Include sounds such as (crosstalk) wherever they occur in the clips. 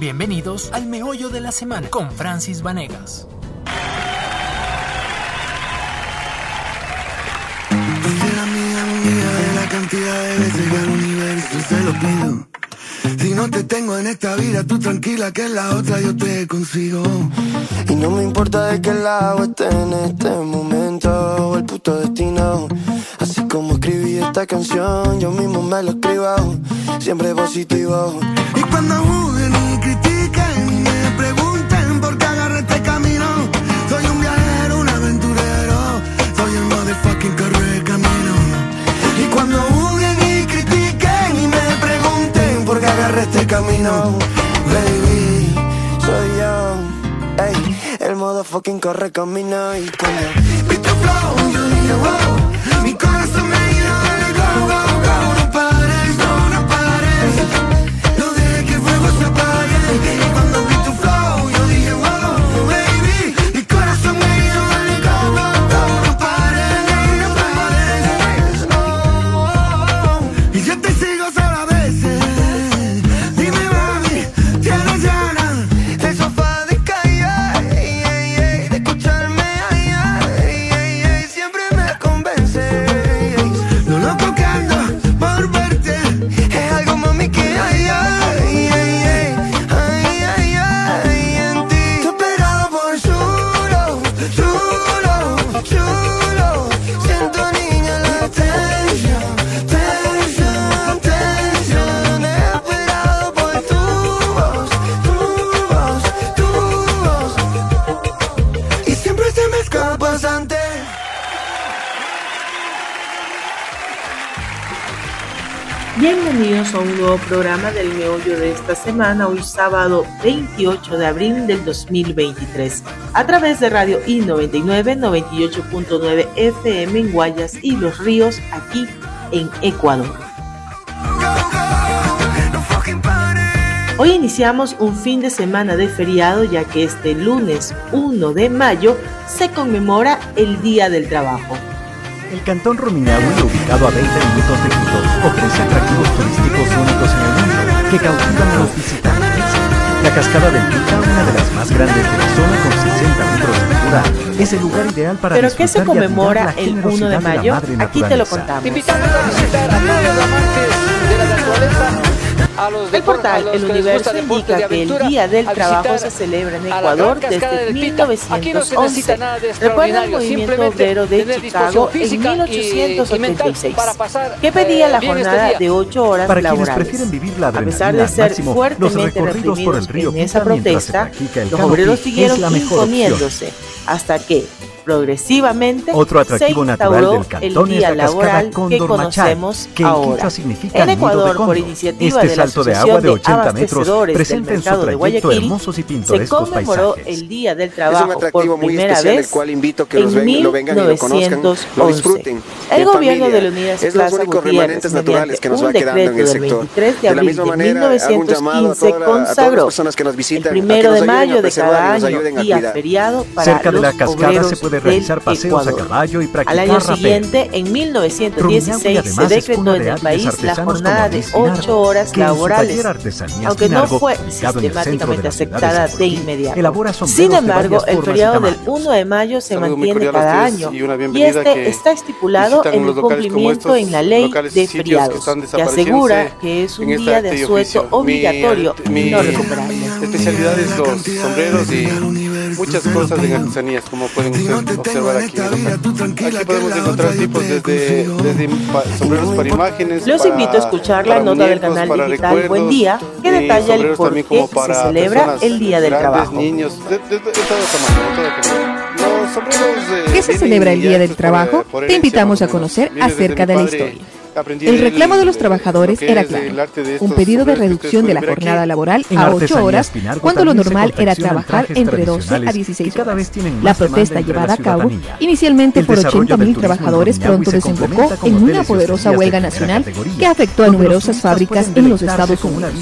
Bienvenidos al Meollo de la Semana con Francis Vanegas. la cantidad de veces que al universo se lo pido. Si no te tengo en esta vida, tú tranquila que en la otra yo te consigo. Y no me importa de qué lado esté en este momento, el puto destino. Así como escribí esta canción, yo mismo me lo escribo, siempre positivo. Y cuando juzguen y el motherfucking corre camino. Y cuando juzguen y critiquen y me pregunten por qué agarré este camino, baby, soy yo. Ey, el motherfucking corre camino y cuando flow, yo dije wow, mi corazón programa del meollo de esta semana, hoy sábado 28 de abril del 2023, a través de Radio I99 98.9 FM en Guayas y Los Ríos, aquí en Ecuador. Hoy iniciamos un fin de semana de feriado ya que este lunes 1 de mayo se conmemora el Día del Trabajo. El Cantón Rumiñahui, ubicado a 20 minutos de Quito, ofrece atractivos turísticos únicos en el mundo que cautivan a los visitantes. La cascada del Pica, una de las más grandes de la zona con 60 metros de altura, es el lugar ideal para ¿Pero qué se conmemora la el 1 de mayo? Aquí te lo naturaleza. contamos. Invitamos a visitar a todos los amantes de la naturaleza, El portal los El Universo indica que el Día del Trabajo se celebra en Ecuador desde del Pita. Aquí no se necesita 1911. nada de Recuerda el movimiento obrero de Chicago en física y- y mental 1886, para pasar, que pedía eh, la bien este jornada de 8 horas Para quienes laborales. prefieren vivir la A pesar de ser máximo, los fuertemente recorridos por el reprimidos río en esa protesta, los obreros siguieron imponiéndose hasta que progresivamente Otro atractivo se natural del cantón el es día la cascada laboral que Cóndor Machay, conocemos que en ahora. significa En nido de Ecuador, por cóndor. iniciativa Este de la salto de agua de 80 metros presenta en su de trayecto Guayaquil, hermosos y se pintorescos conmemoró paisajes. el Día del Es Trabajo un atractivo por muy primera especial, vez el cual invito a que en los ven- lo vengan y lo conozcan, lo 1911. disfruten. El gobierno familia. de Leonidas Es los únicos remanentes naturales que nos mediante va un quedando en el decreto del sector. 23 de De la abril misma de manera, hago un llamado a, 1915 toda- a todas las consagró personas que nos visitan, el a que primero nos de mayo de cada año día feriado para Cerca de la cascada se puede del realizar paseos a Ecuador. caballo y Al practicar año rapel. siguiente, en Rumiñahui 1916, se decretó de en el país la jornada de Luis Pinardo, 8 horas que laborales, aunque no fue de sistemáticamente de aceptada de Zaporí, inmediato. Sin de embargo, el feriado del tamaños. 1 de mayo se Saludo muy mantiene a cada año y una y bienvenida este que está estipulado en el cumplimiento estos, en la ley de que feriados, están que asegura que es un día de y asueto obligatorio Mi- y no recuperable. especialidad es los sombreros y muchas cosas en artesanías, como pueden ustedes observar aquí. Aquí podemos encontrar tipos desde, desde pa- sombreros para imágenes. Los para- invito a escuchar la nota del canal digital Buen Día, que detalla el por qué se celebra el Día del grandes, Trabajo. niños, de, de- de todo tamaño, de todo tamaño. Los sombreros, eh, ¿Qué se celebra el Día del Trabajo? Te invitamos a conocer acerca de la historia. El reclamo de los trabajadores era claro. Un pedido de reducción de la jornada laboral a 8 Artesanías horas, cuando lo normal era trabajar entre 12 a tradicionales 16 que cada horas. La protesta llevada a cabo inicialmente por desarrollo 80.000 del turismo en trabajadores pronto se desembocó en una poderosa huelga nacional que afectó a numerosas fábricas en los Estados Unidos.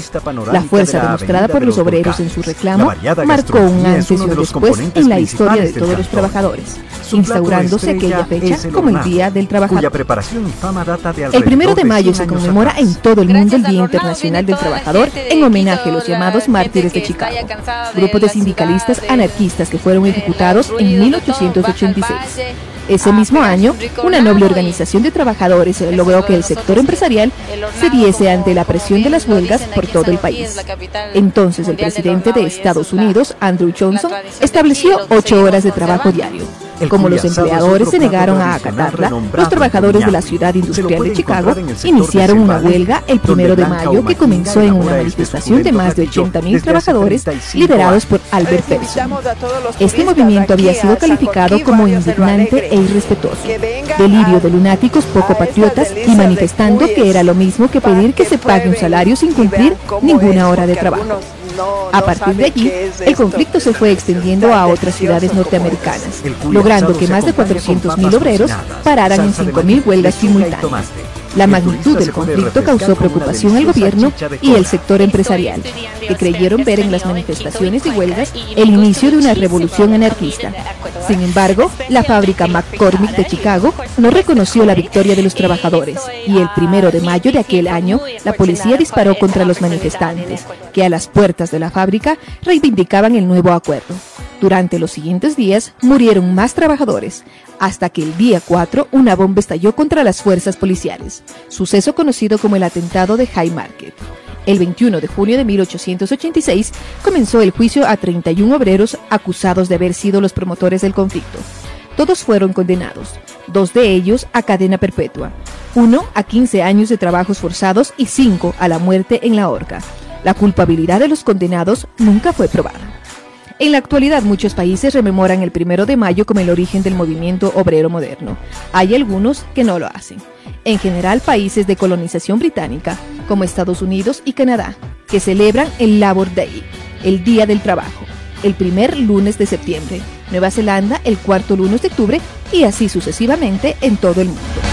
La fuerza demostrada por los obreros en su reclamo marcó un antes y un después en la historia de todos los trabajadores, instaurándose aquella fecha como el Día del cuya Trabajador. preparación y fama data de El alrededor primero de mayo se conmemora en todo el mundo el Día Internacional del Trabajador en homenaje a los llamados mártires de Chicago, grupo de sindicalistas anarquistas que fueron ejecutados en 1886. Ese mismo año, una noble organización de trabajadores logró que el sector empresarial se diese ante la presión de las huelgas por todo el país. Entonces, el presidente de Estados Unidos, Andrew Johnson, estableció ocho horas de trabajo diario como los empleadores se negaron a acatarla, los trabajadores de la ciudad industrial de Chicago iniciaron una huelga el primero de mayo que comenzó en una manifestación de más de 80 mil trabajadores liderados por Albert Persson. Este movimiento había sido calificado como indignante e irrespetuoso, delirio de lunáticos poco patriotas y manifestando que era lo mismo que pedir que se pague un salario sin cumplir ninguna hora de trabajo. A partir de allí, el conflicto se fue extendiendo a otras ciudades norteamericanas, logrando que más de 400.000 obreros pararan en 5.000 huelgas simultáneas. La magnitud del conflicto causó preocupación al gobierno y el sector empresarial, que creyeron ver en las manifestaciones y huelgas el inicio de una revolución anarquista. Sin embargo, la fábrica McCormick de Chicago no reconoció la victoria de los trabajadores y el primero de mayo de aquel año, la policía disparó contra los manifestantes, que a las puertas de la fábrica reivindicaban el nuevo acuerdo. Durante los siguientes días murieron más trabajadores, hasta que el día 4 una bomba estalló contra las fuerzas policiales, suceso conocido como el atentado de High Market. El 21 de junio de 1886 comenzó el juicio a 31 obreros acusados de haber sido los promotores del conflicto. Todos fueron condenados, dos de ellos a cadena perpetua, uno a 15 años de trabajos forzados y cinco a la muerte en la horca. La culpabilidad de los condenados nunca fue probada. En la actualidad muchos países rememoran el primero de mayo como el origen del movimiento obrero moderno. Hay algunos que no lo hacen. En general países de colonización británica, como Estados Unidos y Canadá, que celebran el Labor Day, el Día del Trabajo, el primer lunes de septiembre, Nueva Zelanda el cuarto lunes de octubre y así sucesivamente en todo el mundo.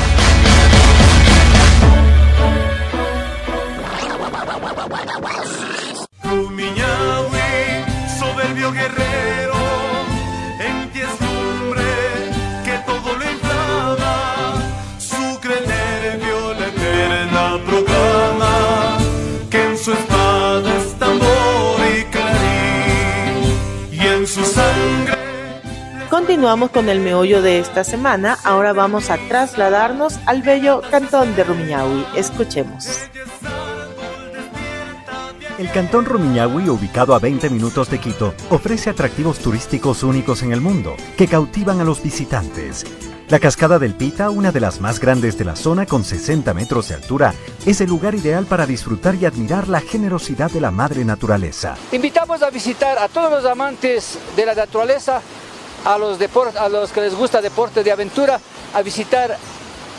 Continuamos con el meollo de esta semana, ahora vamos a trasladarnos al bello cantón de Rumiñahui. Escuchemos. El cantón Rumiñahui, ubicado a 20 minutos de Quito, ofrece atractivos turísticos únicos en el mundo que cautivan a los visitantes. La cascada del Pita, una de las más grandes de la zona con 60 metros de altura, es el lugar ideal para disfrutar y admirar la generosidad de la madre naturaleza. Invitamos a visitar a todos los amantes de la naturaleza, a los, a los que les gusta deporte de aventura, a visitar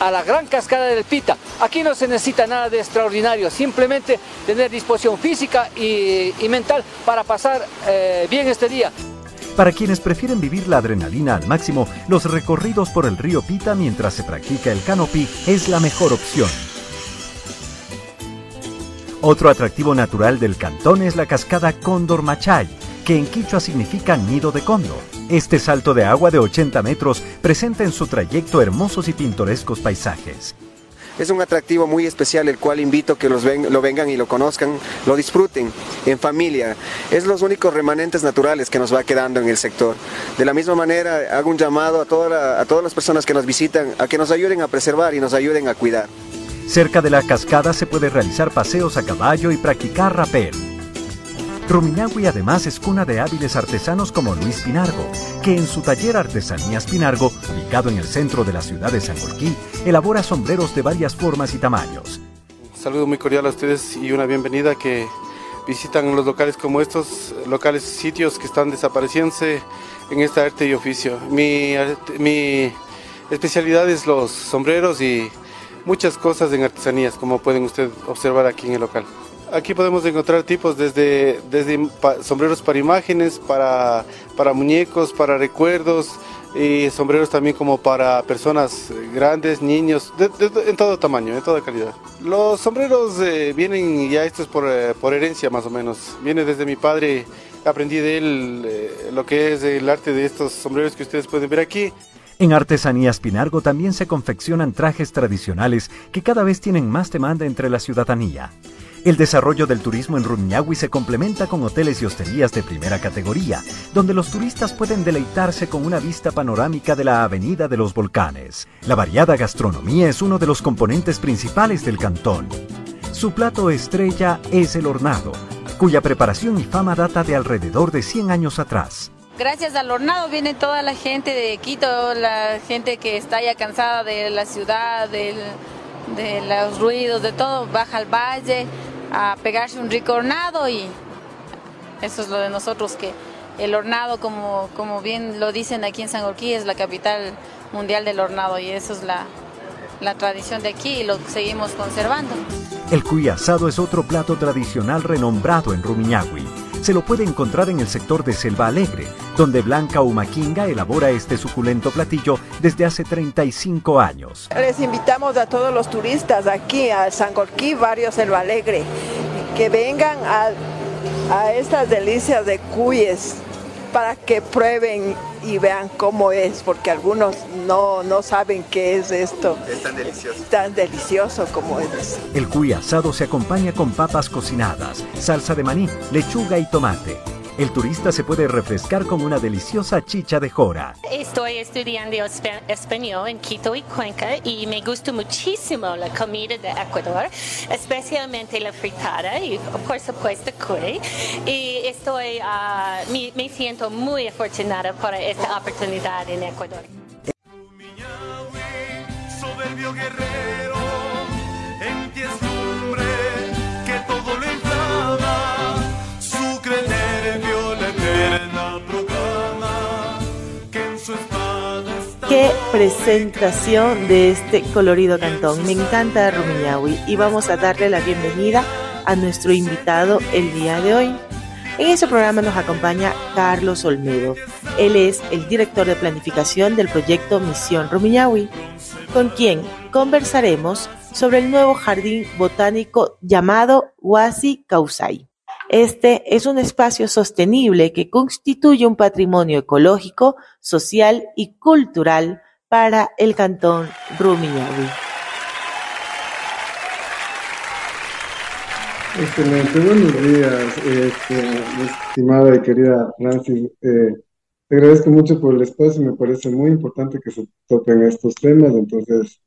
a la gran cascada del Pita. Aquí no se necesita nada de extraordinario, simplemente tener disposición física y, mental para pasar eh, bien este día. Para quienes prefieren vivir la adrenalina al máximo, los recorridos por el río Pita mientras se practica el canopy es la mejor opción. Otro atractivo natural del cantón es la cascada Cóndor Machay, que en quichua significa nido de cóndor. Este salto de agua de 80 metros presenta en su trayecto hermosos y pintorescos paisajes. Es un atractivo muy especial el cual invito que los lo vengan y lo conozcan, lo disfruten en familia. Es los únicos remanentes naturales que nos va quedando en el sector. De la misma manera hago un llamado a, toda a todas las personas que nos visitan a que nos ayuden a preservar y nos ayuden a cuidar. Cerca de la cascada se puede realizar paseos a caballo y practicar rapel. Rumiñahui además es cuna de hábiles artesanos como Luis Pinargo, que en su taller Artesanías Pinargo, ubicado en el centro de la ciudad de Sangolquí, elabora sombreros de varias formas y tamaños. Un saludo muy cordial a ustedes y una bienvenida que visitan los locales como estos, locales sitios que están desapareciéndose en esta arte y oficio. Mi, mi especialidad es los sombreros y muchas cosas en artesanías, como pueden ustedes observar aquí en el local. Aquí podemos encontrar tipos desde, desde sombreros para imágenes, para, para muñecos, para recuerdos y sombreros también como para personas grandes, niños, en todo tamaño, en toda calidad. Los sombreros eh, vienen ya estos por, eh, por herencia más o menos. Viene desde mi padre, aprendí de él eh, lo que es el arte de estos sombreros que ustedes pueden ver aquí. En Artesanías Pinargo también se confeccionan trajes tradicionales que cada vez tienen más demanda entre la ciudadanía. El desarrollo del turismo en Rumiñahui se complementa con hoteles y hosterías de primera categoría, donde los turistas pueden deleitarse con una vista panorámica de la Avenida de los Volcanes. La variada gastronomía es uno de los componentes principales del cantón. Su plato estrella es el hornado, cuya preparación y fama data de alrededor de 100 años atrás. Gracias al hornado viene toda la gente de Quito, la gente que está ya cansada de la ciudad, de los ruidos, de todo, baja al valle a pegarse un rico hornado y eso es lo de nosotros que el hornado, como, como bien lo dicen aquí en San Orquí, es la capital mundial del hornado y eso es la, la tradición de aquí y lo seguimos conservando. El cuy asado es otro plato tradicional renombrado en Rumiñahui. Se lo puede encontrar en el sector de Selva Alegre, donde Blanca Humaquinga elabora este suculento platillo desde hace 35 años. Les invitamos a todos los turistas aquí a San Gorquí, Barrio Selva Alegre, que vengan a, a estas delicias de cuyes para que prueben y vean cómo es, porque algunos no, no saben qué es esto. Es tan delicioso. Tan delicioso como es. El cuy asado se acompaña con papas cocinadas, salsa de maní, lechuga y tomate. El turista se puede refrescar con una deliciosa chicha de jora. Estoy estudiando español en Quito y Cuenca y me gusta muchísimo la comida de Ecuador, especialmente la fritada y por supuesto curry. Y estoy, ah, me, siento muy afortunada por esta oportunidad en Ecuador. Presentación de este colorido cantón. Me encanta Rumiñahui y vamos a darle la bienvenida a nuestro invitado el día de hoy. En este programa nos acompaña Carlos Olmedo. Él es el director de planificación del proyecto Misión Rumiñahui, con quien conversaremos sobre el nuevo jardín botánico llamado Huasi Causay. Este es un espacio sostenible que constituye un patrimonio ecológico, social y cultural para el cantón Rumiñahui. Excelente, buenos días, este, estimada y querida Francis. Eh, te agradezco mucho por el espacio, me parece muy importante que se toquen estos temas, entonces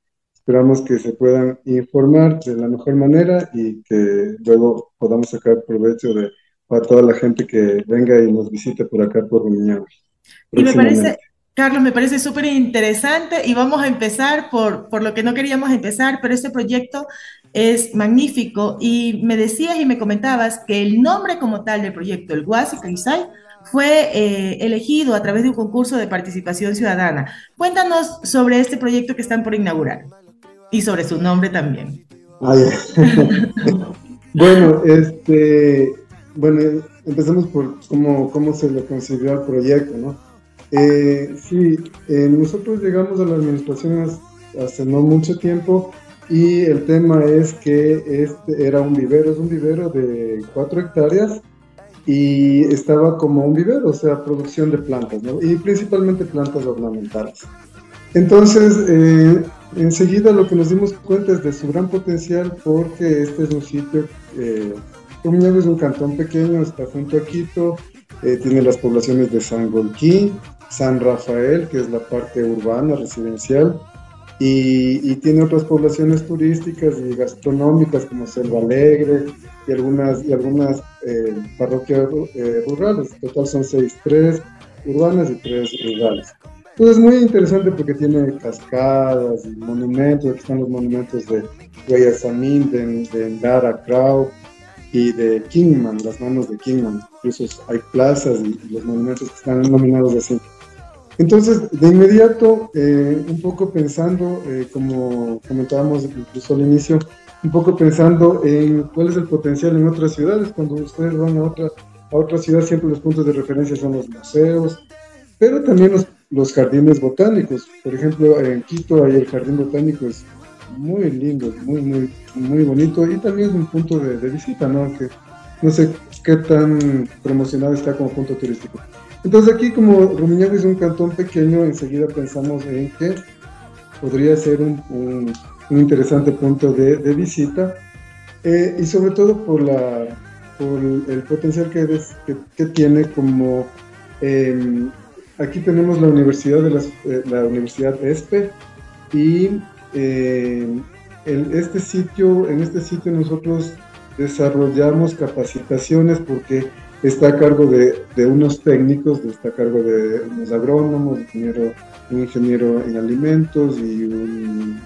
Esperamos que se puedan informar de la mejor manera y que luego podamos sacar provecho de para toda la gente que venga y nos visite por acá por Rumiñahui. Y me parece, Carlos, me parece súper interesante y vamos a empezar por, por lo que no queríamos empezar, pero este proyecto es magnífico y me decías y me comentabas que el nombre como tal del proyecto, el Guasi Kaisai, fue eh, elegido a través de un concurso de participación ciudadana. Cuéntanos sobre este proyecto que están por inaugurar. Y sobre su nombre también. Ah, (laughs) bueno, este, bueno, empecemos por cómo, cómo se le concibió el proyecto, ¿no? Eh, sí, eh, nosotros llegamos a la administración hace no mucho tiempo y el tema es que este era un vivero, es un vivero de cuatro hectáreas y estaba como un vivero, o sea, producción de plantas, ¿no? Y principalmente plantas ornamentales. Entonces, eh, enseguida lo que nos dimos cuenta es de su gran potencial porque este es un sitio, eh, es un cantón pequeño, está junto a Quito, eh, tiene las poblaciones de San Golquí, San Rafael, que es la parte urbana, residencial, y, tiene otras poblaciones turísticas y gastronómicas como Selva Alegre y algunas, y algunas eh, parroquias eh, rurales. En total son seis, tres urbanas y tres rurales. Entonces es muy interesante porque tiene cascadas y monumentos, aquí están los monumentos de Guayasamín, de, de Ndara Krau y de Kingman, las manos de Kingman. Incluso hay plazas y, los monumentos que están nominados así. Entonces, de inmediato, eh, un poco pensando, eh, como comentábamos incluso al inicio, un poco pensando en cuál es el potencial en otras ciudades. Cuando ustedes van a otra, a otra ciudad, siempre los puntos de referencia son los museos, pero también los los jardines botánicos. Por ejemplo, en Quito hay el jardín botánico, es muy lindo, muy, muy, muy bonito y también es un punto de, visita, ¿no? Que no sé qué tan promocionado está como punto turístico. Entonces aquí como Rumiñahui es un cantón pequeño, enseguida pensamos en que podría ser un, interesante punto de, visita eh, y sobre todo por, la, por el potencial que, que, tiene como em, aquí tenemos la universidad de eh, la universidad ESPE y en este sitio en este sitio nosotros desarrollamos capacitaciones porque está a cargo de, unos técnicos, está a cargo de unos agrónomos, un ingeniero en alimentos y un,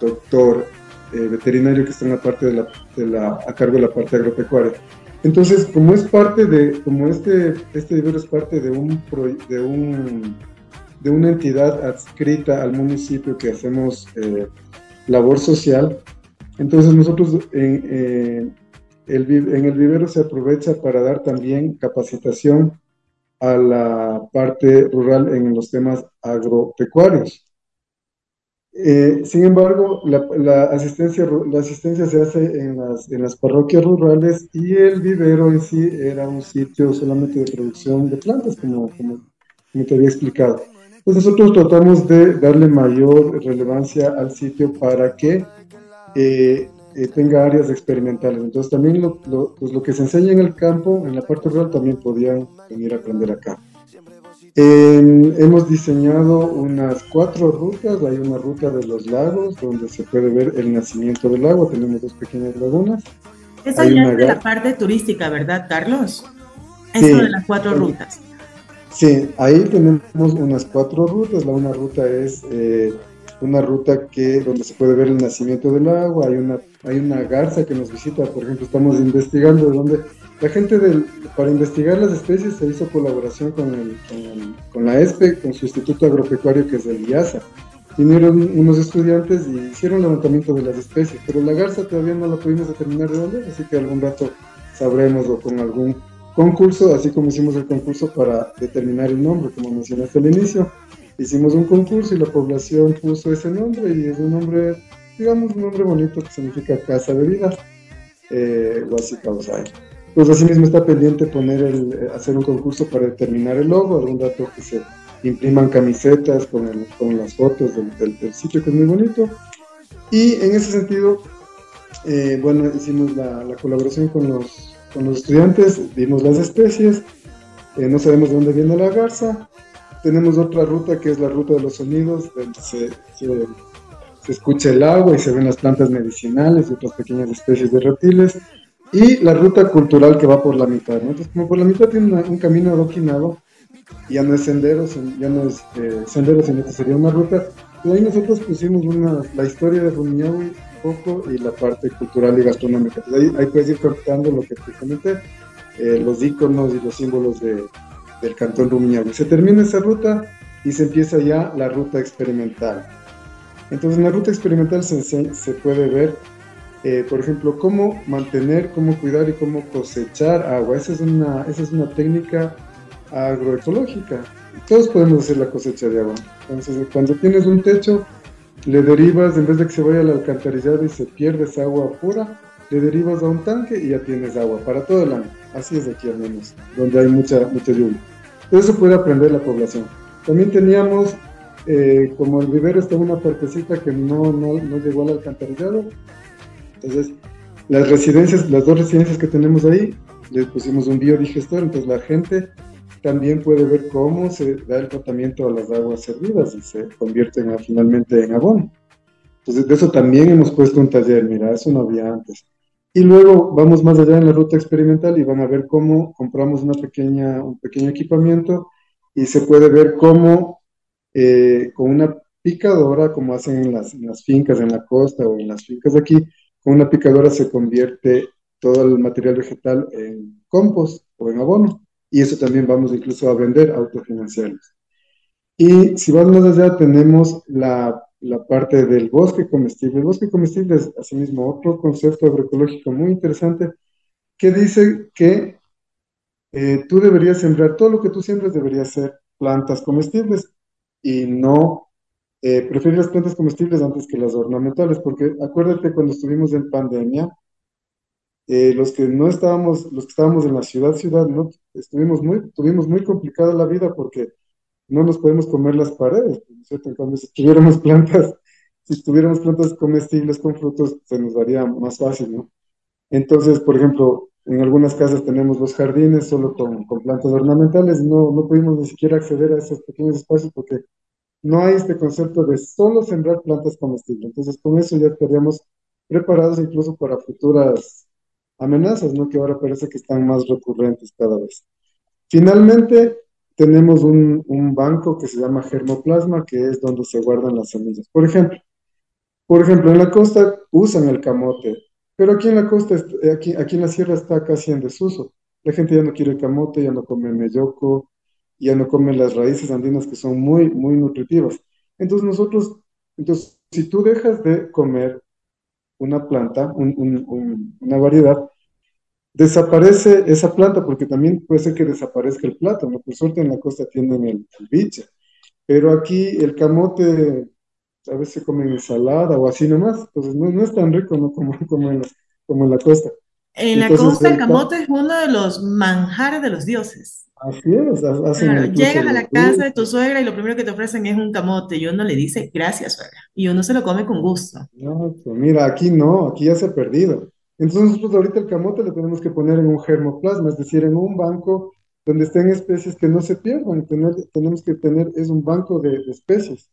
doctor eh, veterinario que está en la parte de la, a cargo de la parte agropecuaria. Entonces, como es parte de, como este, este libro es parte de un, de un de una entidad adscrita al municipio que hacemos eh, labor social, entonces nosotros eh, en el vivero se aprovecha para dar también capacitación a la parte rural en los temas agropecuarios. Eh, sin embargo, la, asistencia, la asistencia se hace en las, en las parroquias rurales y el vivero en sí era un sitio solamente de producción de plantas, como, como, te había explicado. Entonces nosotros tratamos de darle mayor relevancia al sitio para que eh, eh, tenga áreas experimentales. Entonces también lo, pues lo que se enseña en el campo, en la parte rural, también podían venir a aprender acá. Hemos diseñado unas cuatro rutas. Hay una ruta de los lagos donde se puede ver el nacimiento del lago. Tenemos dos pequeñas lagunas. Esa ya es de la parte turística, ¿verdad, Carlos? Eso de las cuatro rutas. Sí, ahí tenemos unas cuatro rutas. La una ruta es eh, una ruta que donde se puede ver el nacimiento del agua, hay una, hay una garza que nos visita, por ejemplo, estamos investigando de donde la gente del, para investigar las especies se hizo colaboración con, el, con, la ESPE, con su Instituto Agropecuario que es el IASA. Vinieron unos estudiantes y hicieron levantamiento de las especies, pero la garza todavía no la pudimos determinar de dónde, así que algún rato sabremos o con algún concurso, así como hicimos el concurso para determinar el nombre, como mencionaste al inicio hicimos un concurso y la población puso ese nombre y es un nombre, digamos, un nombre bonito que significa casa de vida, eh, Pues así mismo está pendiente poner el, hacer un concurso para determinar el logo, algún dato que se impriman camisetas con, con las fotos del, sitio que es muy bonito. Y en ese sentido, eh, bueno, hicimos la, colaboración con los, con los estudiantes, vimos las especies, eh, no sabemos de dónde viene la garza, tenemos otra ruta que es la ruta de los sonidos, donde se, se, escucha el agua y se ven las plantas medicinales y otras pequeñas especies de reptiles. Y la ruta cultural que va por la mitad, ¿no? Entonces, como por la mitad tiene un camino adoquinado, ya no es sendero, ya no es eh, sendero, sino que sería una ruta. Y ahí nosotros pusimos una, la historia de Rumiñahui un poco y la parte cultural y gastronómica. ahí, ahí, puedes ir cortando lo que te comenté, eh, los iconos y los símbolos de, del Cantón Rumiñahui. Se termina esa ruta y se empieza ya la ruta experimental. Entonces en la ruta experimental se, se puede ver, eh, por ejemplo, cómo mantener, cómo cuidar y cómo cosechar agua. Esa es una, esa es una técnica agroecológica. Todos podemos hacer la cosecha de agua. Entonces cuando tienes un techo, le derivas, en vez de que se vaya al alcantarillado y se pierde esa agua pura, le derivas a un tanque y ya tienes agua para todo el año. Así es aquí al menos, donde hay mucha, mucha lluvia. Eso puede aprender la población. También teníamos, eh, como el vivero está en una partecita que no, no, no llegó al alcantarillado, entonces las residencias, las dos residencias que tenemos ahí, les pusimos un biodigestor, entonces la gente también puede ver cómo se da el tratamiento a las aguas servidas y se convierten finalmente en abono. Entonces de eso también hemos puesto un taller, mira, eso no había antes. Y luego vamos más allá en la ruta experimental y van a ver cómo compramos una pequeña, un pequeño equipamiento y se puede ver cómo eh, con una picadora, como hacen en las, en las, fincas en la costa o en las fincas de aquí, con una picadora se convierte todo el material vegetal en compost o en abono. Y eso también vamos incluso a vender autofinanciarlos. Y si vamos más allá, tenemos la parte del bosque comestible. El bosque comestible es asimismo otro concepto agroecológico muy interesante que dice que eh, tú deberías sembrar, todo lo que tú siembres debería ser plantas comestibles y no eh, preferir las plantas comestibles antes que las ornamentales, porque acuérdate cuando estuvimos en pandemia, eh, los que no estábamos, los que estábamos en la ciudad, ciudad, ¿no? Estuvimos muy, tuvimos muy complicada la vida porque no nos podemos comer las paredes, ¿no es cierto? En cambio, si tuviéramos (laughs) plantas, si tuviéramos plantas comestibles con frutos, se nos daría más fácil, ¿no? Entonces, por ejemplo, en algunas casas tenemos los jardines solo con, con plantas ornamentales, no, no pudimos ni siquiera acceder a esos pequeños espacios porque no hay este concepto de solo sembrar plantas comestibles. Entonces, con eso ya estaríamos preparados incluso para futuras amenazas, ¿no? Que ahora parece que están más recurrentes cada vez. Finalmente, tenemos un, un banco que se llama germoplasma, que es donde se guardan las semillas. Por ejemplo, por ejemplo, en la costa usan el camote, pero aquí en la costa, est- aquí, aquí en la sierra está casi en desuso. La gente ya no quiere camote, ya no come melloco, ya no come las raíces andinas que son muy, muy nutritivas. Entonces nosotros, entonces, si tú dejas de comer una planta, un- un- un- una variedad, desaparece esa planta porque también puede ser que desaparezca el plátano. Por suerte en la costa tienen el, el biche, pero aquí el camote a veces se come en ensalada o así nomás, entonces no, es tan rico, ¿no? como, como en como en la costa. En la Entonces, costa el el ca- camote es uno de los manjares de los dioses. así es, ha- hacen Claro, llegas a la casa de tu suegra y lo primero que te ofrecen es un camote y uno le dice gracias, suegra, y uno se lo come con gusto. No, pues mira, aquí no, aquí ya se ha perdido. Entonces nosotros ahorita el camote le tenemos que poner en un germoplasma, es decir, en un banco donde estén especies que no se pierdan. Tener- tenemos que tener, es un banco de, de especies.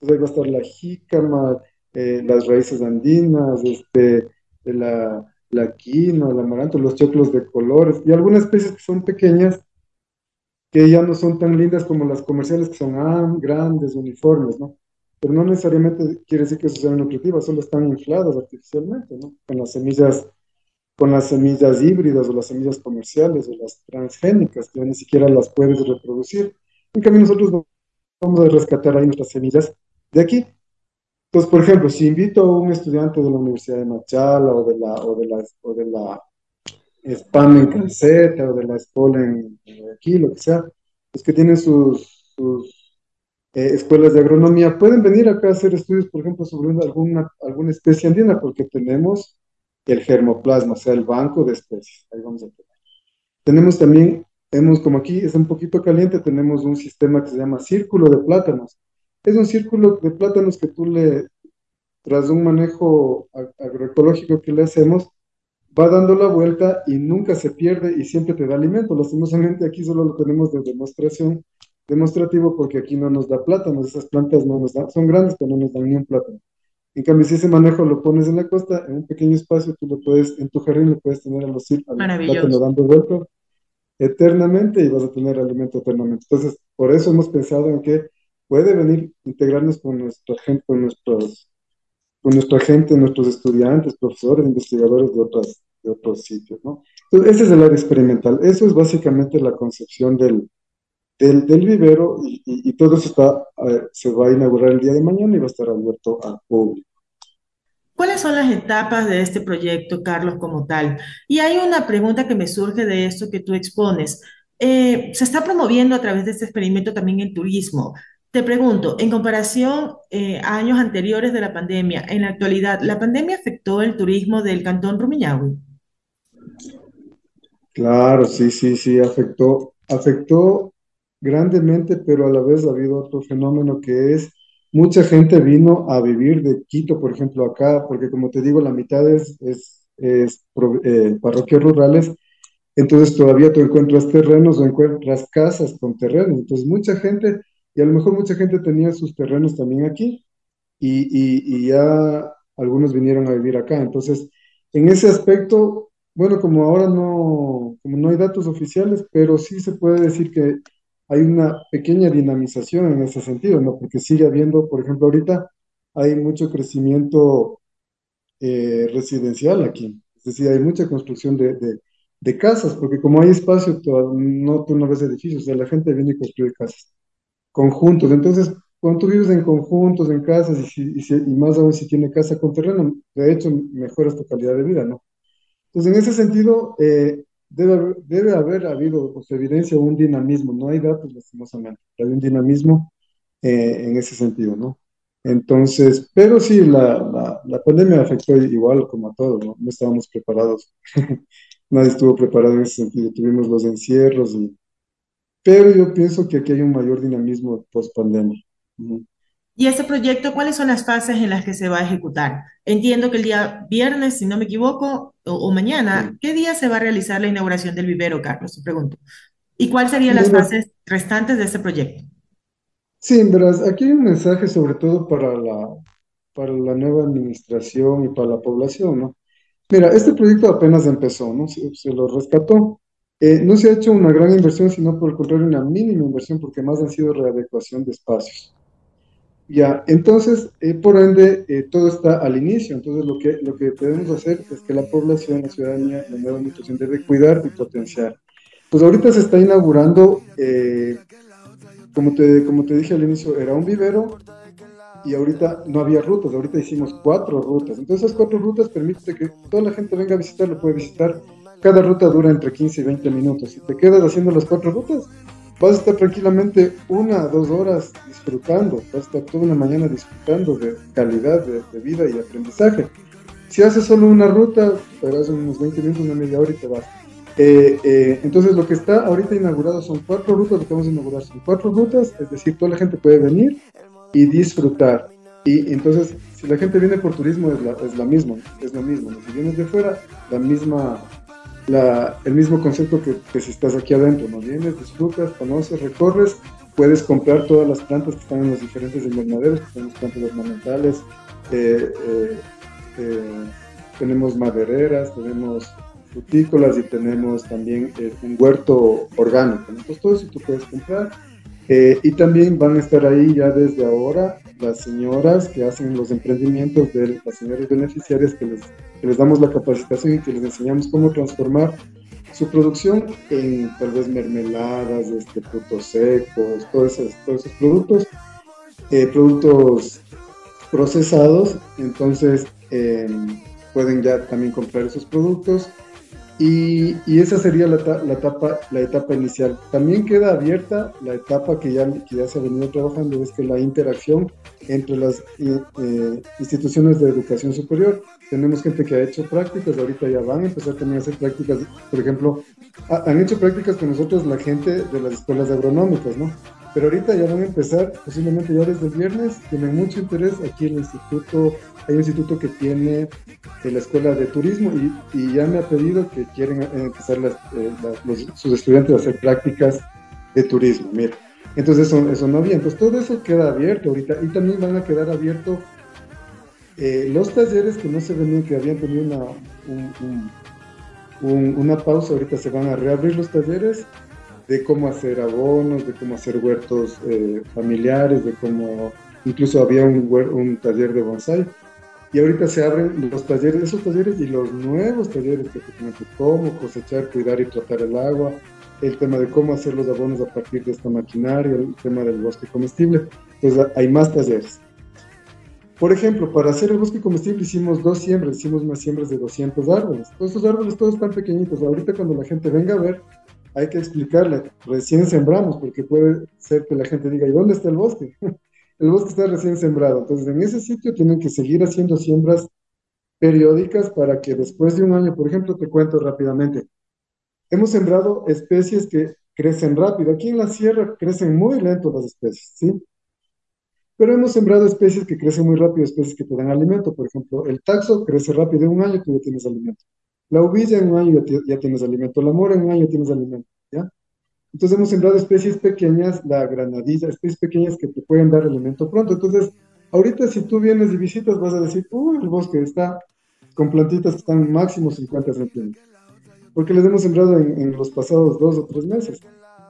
Entonces ahí va a estar la jícama, eh, las raíces andinas, este, la, la quinoa, el amaranto, los choclos de colores y algunas especies que son pequeñas que ya no son tan lindas como las comerciales que son ah, grandes, uniformes, ¿no? Pero no necesariamente quiere decir que eso nutritivas, solo están infladas artificialmente, ¿no? Con las semillas, con las semillas híbridas o las semillas comerciales o las transgénicas, que ya ni siquiera las puedes reproducir. En cambio, nosotros vamos a rescatar ahí nuestras semillas de aquí. Entonces, por ejemplo, si invito a un estudiante de la Universidad de Machala o de la, o de la, o de la SPAM en Calceta o de la escuela en, en aquí, lo que sea, los que tienen sus, sus eh, escuelas de agronomía, pueden venir acá a hacer estudios, por ejemplo, sobre una- alguna, alguna especie andina, porque tenemos el germoplasma, o sea, el banco de especies. Ahí vamos a tener. Tenemos también, hemos, como aquí es un poquito caliente, tenemos un sistema que se llama círculo de plátanos. Es un círculo de plátanos que tú le, tras un manejo ag- agroecológico que le hacemos, va dando la vuelta y nunca se pierde y siempre te da alimento. Lastimosamente aquí solo lo tenemos de demostración, demostrativo porque aquí no nos da plátanos, esas plantas no nos dan, son grandes pero no nos dan ni un plátano. En cambio, si ese manejo lo pones en la costa, en un pequeño espacio, tú lo puedes, en tu jardín lo puedes tener a los, cir- al plátano Maravilloso. dando vuelta eternamente y vas a tener alimento eternamente. Entonces, por eso hemos pensado en que puede venir integrarnos con nuestra gente, con nuestros con nuestra gente, nuestros estudiantes, profesores, investigadores de, otras, de otros sitios, ¿no? Entonces, ese es el área experimental. Eso es básicamente la concepción del, del, del vivero y, y- y todo eso está, eh, se va a inaugurar el día de mañana y va a estar abierto al público. ¿Cuáles son las etapas de este proyecto, Carlos, como tal? Y hay una pregunta que me surge de esto que tú expones. Eh, se está promoviendo a través de este experimento también el turismo. Te pregunto, en comparación eh, a años anteriores de la pandemia, en la actualidad, ¿la pandemia afectó el turismo del Cantón Rumiñahui? Claro, sí, sí, sí, afectó, afectó grandemente, pero a la vez ha habido otro fenómeno que es, mucha gente vino a vivir de Quito, por ejemplo, acá, porque como te digo, la mitad es, es, es eh, parroquias rurales, entonces todavía tú encuentras terrenos o encuentras casas con terrenos, entonces mucha gente, y a lo mejor mucha gente tenía sus terrenos también aquí, y, y, y ya algunos vinieron a vivir acá. Entonces, en ese aspecto, bueno, como ahora no, como no hay datos oficiales, pero sí se puede decir que hay una pequeña dinamización en ese sentido, ¿no? Porque sigue habiendo, por ejemplo, ahorita hay mucho crecimiento eh, residencial aquí. Es decir, hay mucha construcción de, de, de casas, porque como hay espacio, no, tú no ves edificios, o sea, la gente viene y construye casas conjuntos. Entonces, cuando tú vives en conjuntos, en casas, y, más aún si tiene casa con terreno, de hecho, mejoras tu calidad de vida, ¿no? Entonces, en ese sentido, eh, debe, debe haber habido, o se evidencia un dinamismo, no hay datos lastimosamente, hay un dinamismo eh, en ese sentido, ¿no? Entonces, pero sí, la, la, pandemia afectó igual como a todos, ¿no? No estábamos preparados. (laughs) Nadie estuvo preparado en ese sentido. Tuvimos los encierros y... Pero yo pienso que aquí hay un mayor dinamismo post pandemia. ¿Y ese proyecto, cuáles son las fases en las que se va a ejecutar? Entiendo que el día viernes, si no me equivoco, o, mañana, ¿qué día se va a realizar la inauguración del vivero, Carlos? Te pregunto. ¿Y cuáles serían las fases restantes de ese proyecto? Sí, verás, aquí hay un mensaje sobre todo para la, para la nueva administración y para la población, ¿no? Mira, este proyecto apenas empezó, ¿no? Se, lo rescató. Eh, no se ha hecho una gran inversión, sino por el contrario, una mínima inversión, porque más han sido readecuación de espacios. Ya, entonces, eh, por ende, eh, todo está al inicio. Entonces, lo que, lo que debemos hacer es que la población, la ciudadanía, la nueva administración debe cuidar y potenciar. Pues ahorita se está inaugurando, como, te, como te dije al inicio, era un vivero y ahorita no había rutas, ahorita hicimos cuatro rutas. Entonces, esas cuatro rutas permiten que toda la gente venga a visitar, lo puede visitar. Cada ruta dura entre 15 y 20 minutos. Si te quedas haciendo las cuatro rutas, vas a estar tranquilamente una, dos horas disfrutando, vas a estar toda una mañana disfrutando de calidad de, vida y aprendizaje. Si haces solo una ruta, vas unos 20 minutos, una media hora y te vas. Eh, eh, entonces lo que está ahorita inaugurado son cuatro rutas, lo que vamos a inaugurar son cuatro rutas, es decir, toda la gente puede venir y disfrutar. Y entonces, si la gente viene por turismo, es, la, es la misma, es lo mismo. Si vienes de fuera, la misma la, el mismo concepto que, si estás aquí adentro, ¿no? Vienes, disfrutas, conoces, recorres, puedes comprar todas las plantas que están en los diferentes invernaderos, las plantas ornamentales, eh, eh, eh, tenemos madereras, tenemos frutícolas y tenemos también un huerto orgánico, Entonces todo eso tú puedes comprar. y también van a estar ahí ya desde ahora las señoras que hacen los emprendimientos de las señoras beneficiarias que les, les damos la capacitación y que les enseñamos cómo transformar su producción en tal vez mermeladas, este, frutos secos, todos esos, todos esos productos, eh, productos procesados, entonces eh, pueden ya también comprar esos productos y, esa sería la, etapa, la etapa inicial. También queda abierta la etapa que ya, ya se ha venido trabajando, es que la interacción entre las eh, eh, instituciones de educación superior. Tenemos gente que ha hecho prácticas, ahorita ya van a empezar también a hacer prácticas, por ejemplo, han hecho prácticas con nosotros la gente de las escuelas agronómicas, ¿no? Pero ahorita ya van a empezar, posiblemente ya desde el viernes, tienen mucho interés aquí en el instituto, hay un instituto que tiene eh, la escuela de turismo y, y, ya me ha pedido que quieren empezar las, sus estudiantes a hacer prácticas de turismo, mira. Entonces eso, eso no había. Entonces todo eso queda abierto ahorita y también van a quedar abiertos eh, los talleres que no se venían, que habían tenido una, una pausa, ahorita se van a reabrir los talleres de cómo hacer abonos, de cómo hacer huertos eh, familiares, de cómo incluso había un, un taller de bonsai. Y ahorita se abren los talleres, esos talleres y los nuevos talleres que te cómo cosechar, cuidar y tratar el agua, el tema de cómo hacer los abonos a partir de esta maquinaria, el tema del bosque comestible. Entonces hay más talleres. Por ejemplo, para hacer el bosque comestible hicimos dos siembras, hicimos unas siembras de 200 árboles. Todos estos árboles todos están pequeñitos. Ahorita cuando la gente venga a ver, hay que explicarle, recién sembramos, porque puede ser que la gente diga, ¿y dónde está el bosque? (laughs) el bosque está recién sembrado. Entonces, en ese sitio tienen que seguir haciendo siembras periódicas para que después de un año, por ejemplo, te cuento rápidamente, hemos sembrado especies que crecen rápido. Aquí en la sierra crecen muy lento las especies, ¿sí? Pero hemos sembrado especies que crecen muy rápido, especies que te dan alimento. Por ejemplo, el taxo crece rápido, en un año tú ya tienes alimento. La uvilla en un año ya, tienes alimento. La mora en un año tienes alimento, ¿ya? Entonces hemos sembrado especies pequeñas, la granadilla, especies pequeñas que te pueden dar alimento pronto. Entonces, ahorita si tú vienes y visitas vas a decir, uy, el bosque está con plantitas que están máximo 50 centímetros porque les hemos sembrado en, los pasados dos o tres meses.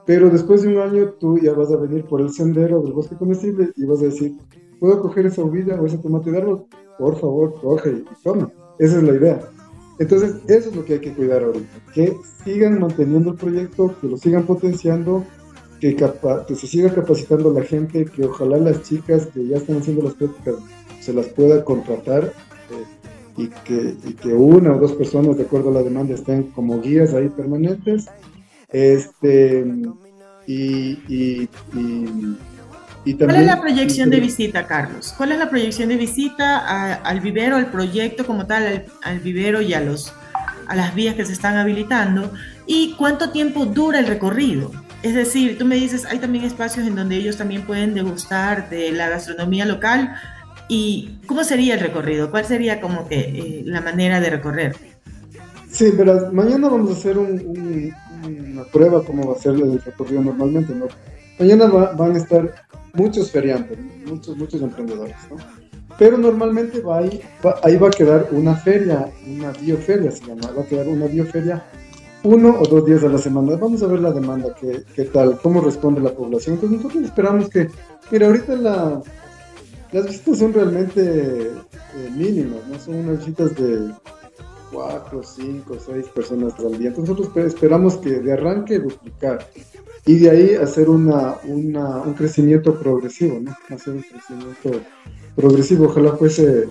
Pero después de un año tú ya vas a venir por el sendero del bosque comestible y vas a decir, ¿puedo coger esa uvilla o ese tomate de árbol? Por favor, coge y toma. Esa es la idea. Entonces, eso es lo que hay que cuidar ahorita. Que sigan manteniendo el proyecto, que lo sigan potenciando, que, que se siga capacitando la gente, que ojalá las chicas que ya están haciendo las prácticas se las pueda contratar y que, y que una o dos personas, de acuerdo a la demanda, estén como guías ahí permanentes. Este, y, y, ¿Cuál es la proyección de visita, Carlos? ¿Cuál es la proyección de visita al vivero, al proyecto como tal, al, vivero y a, los, a las vías que se están habilitando? ¿Y cuánto tiempo dura el recorrido? Es decir, tú me dices, hay también espacios en donde ellos también pueden degustar de la gastronomía local. ¿Y cómo sería el recorrido? ¿Cuál sería como que eh, la manera de recorrer? Sí, pero mañana vamos a hacer una prueba cómo va a ser el recorrido normalmente, ¿no? Mañana van a estar muchos feriantes, muchos, muchos emprendedores, ¿no? Pero normalmente va ahí, ahí va a quedar una feria, una bioferia se llama, va a quedar una bioferia uno o dos días a la semana. Vamos a ver la demanda, qué, qué tal, cómo responde la población. Entonces nosotros esperamos que, mira, ahorita la, las visitas son realmente eh, mínimas, ¿no? Son unas visitas de cuatro, cinco, seis personas al día. Entonces nosotros esperamos que de arranque duplicar y de ahí hacer una, una, un crecimiento progresivo, ¿no? Hacer un crecimiento progresivo, ojalá fuese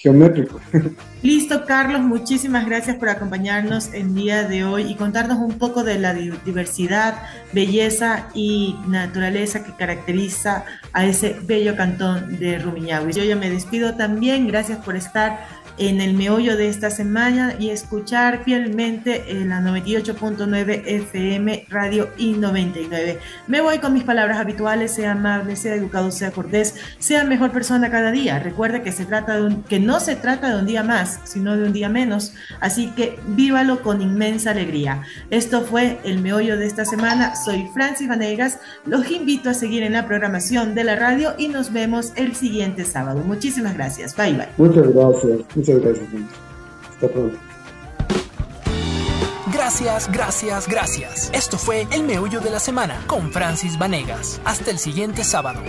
geométrico. (laughs) Listo, Carlos, muchísimas gracias por acompañarnos el día de hoy y contarnos un poco de la diversidad, belleza y naturaleza que caracteriza a ese bello cantón de Rumiñahui. Yo ya me despido también, gracias por estar en el meollo de esta semana y escuchar fielmente la 98.9 FM Radio I99. Me voy con mis palabras habituales, sea amable, sea educado, sea cortés, sea mejor persona cada día. Recuerde que se trata de un, que no se trata de un día más, sino de un día menos, así que vívalo con inmensa alegría. Esto fue el meollo de esta semana. Soy Francis Vanegas. Los invito a seguir en la programación de la radio y nos vemos el siguiente sábado. Muchísimas gracias. Bye bye. Muchas gracias. Gracias. Hasta pronto. Gracias, gracias, gracias. Esto fue El Meollo de la Semana con Francis Vanegas. Hasta el siguiente sábado.